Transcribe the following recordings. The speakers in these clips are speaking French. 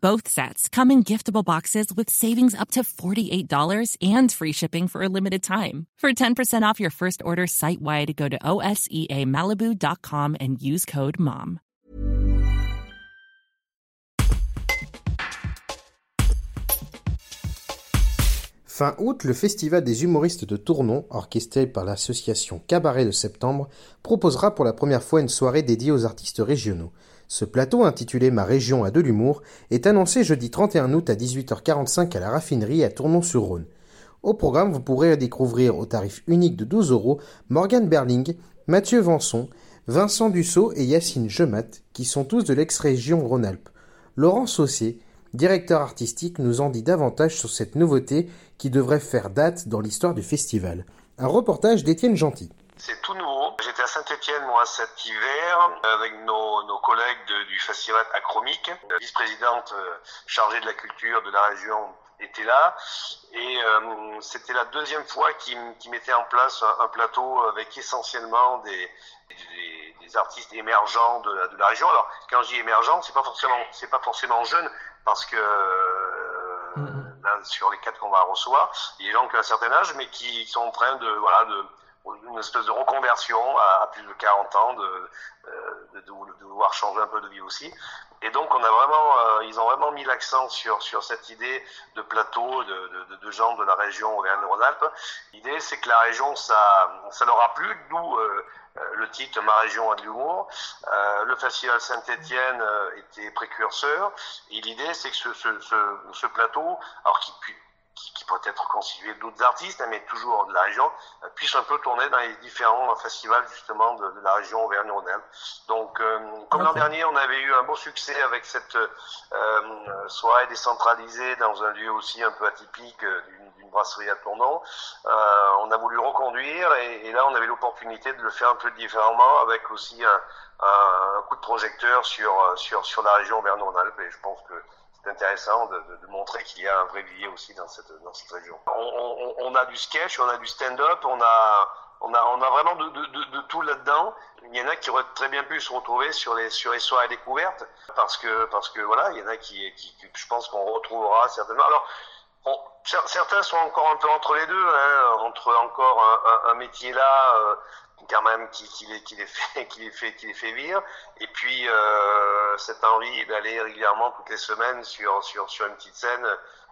Both sets come in giftable boxes with savings up to $48 and free shipping for a limited time. For 10% off your first order site wide, go to OSEAMalibu.com and use code MOM. Fin août, le Festival des humoristes de Tournon, orchestré par l'association Cabaret de Septembre, proposera pour la première fois une soirée dédiée aux artistes régionaux. Ce plateau, intitulé Ma région a de l'humour, est annoncé jeudi 31 août à 18h45 à la raffinerie à Tournon-sur-Rhône. Au programme, vous pourrez découvrir au tarif unique de 12 euros Morgane Berling, Mathieu Vanson, Vincent Dussault et Yacine Gemat, qui sont tous de l'ex-région Rhône-Alpes. Laurent Saucier, directeur artistique, nous en dit davantage sur cette nouveauté qui devrait faire date dans l'histoire du festival. Un reportage d'Étienne Gentil. C'est tout nouveau. J'étais à Saint-Etienne, moi, cet hiver, avec nos, nos collègues de, du festival Acromique. La vice-présidente euh, chargée de la culture de la région était là. Et euh, c'était la deuxième fois qu'ils qu mettaient en place un, un, plateau avec essentiellement des, des, des artistes émergents de la, de la, région. Alors, quand je dis émergents, c'est pas forcément, c'est pas forcément jeune, parce que euh, là, sur les quatre qu'on va recevoir, il y a des gens qui ont un certain âge, mais qui sont en train de, voilà, de une espèce de reconversion à, plus de 40 ans, de, de, de, vouloir changer un peu de vie aussi. Et donc, on a vraiment, euh, ils ont vraiment mis l'accent sur sur cette idée de plateau de, de, gens de la région Auvergne-Rhône-Alpes. L'idée, c'est que la région, ça, ça leur a d'où euh, le titre Ma région a de l'humour. Euh, le festival Saint-Étienne était précurseur. Et l'idée, c'est que ce, ce, plateau, alors qui qui, qui, peut être constitué d'autres artistes, mais toujours de la région, euh, puisse un peu tourner dans les différents festivals justement de, de la région Auvergne-Rhône-Alpes. Donc, euh, comme l'an dernier, on avait eu un beau succès avec cette euh, soirée décentralisée dans un lieu aussi un peu atypique euh, d'une brasserie à Tournon. Euh, on a voulu reconduire et, et là, on avait l'opportunité de le faire un peu différemment avec aussi un, un, un coup de projecteur sur sur sur la région Auvergne-Rhône-Alpes. Et je pense que c'est intéressant de, montrer qu'il y a un vrai vivier aussi dans cette, dans cette région. On, a du sketch, on a du stand-up, on a, on a, on a vraiment de, tout là-dedans. Il y en a qui auraient très bien pu se retrouver sur les, sur les soirées découvertes parce que, parce que voilà, il y en a qui, qui, je pense qu'on retrouvera certainement. Alors, certains sont encore un peu entre les deux, hein, entre encore un métier là, euh, quand même qui, les, fait qui les fait qui les fait vivre. Et puis euh, cette envie d'aller régulièrement toutes les semaines sur sur sur une petite scène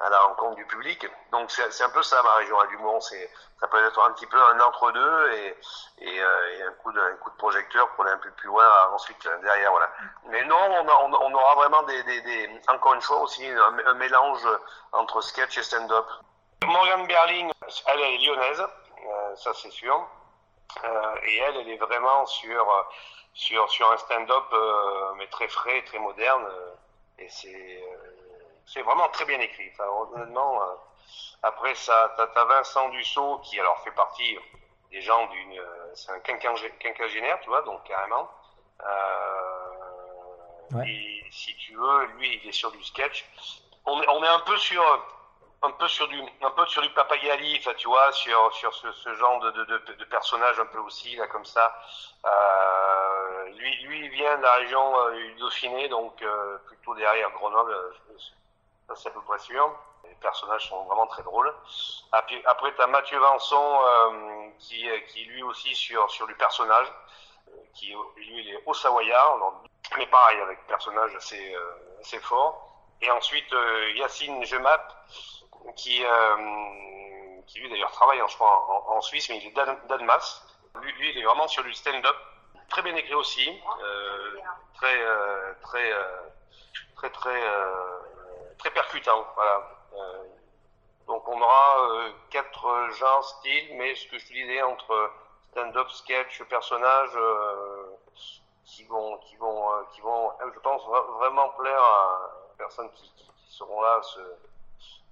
à la rencontre du public. Donc c'est un peu ça ma région à Dumont. C'est ça peut être un petit peu un entre deux et euh, et un coup de coup de projecteur pour aller un peu plus loin ensuite derrière voilà. Mais non on, aura vraiment des, des, encore une fois aussi un, mélange entre sketch et stand-up. Morgane Berling elle est lyonnaise euh, ça c'est sûr et elle, elle est vraiment sur euh, sur sur un stand-up euh, mais très frais, très moderne. et c'est c'est vraiment très bien écrit. Enfin, honnêtement, après ça, t'as as Vincent Dussault qui alors fait partie des gens d'une, c'est un quinquagénaire, tu vois, donc carrément. Ouais. Et si tu veux, lui, il est sur du sketch. On on est un peu sur un peu sur du un peu sur du Papagali, enfin tu vois, sur sur ce, ce genre de, de, de, de, personnage un peu aussi là comme ça. Euh, lui lui il vient de la région euh, du Dauphiné, donc euh, plutôt derrière Grenoble, euh, ça c'est à peu près sûr. Les personnages sont vraiment très drôles. Après, après tu Mathieu Vanson euh, qui qui lui aussi sur sur du personnage, qui lui il est au Savoyard, mais pareil avec personnage assez assez fort. Et ensuite Yacine Gemat qui, euh, qui lui d'ailleurs travaille, je crois, en, Suisse, mais il est d'Admas. Lui, il est vraiment sur du stand-up. Très bien écrit aussi, euh, très, euh, très, très, très, très percutant. Voilà. donc on aura quatre genres, styles, mais ce que je te disais entre stand-up, sketch, personnage, qui vont, qui vont, qui vont, je pense vraiment plaire à personnes qui seront là. Ce,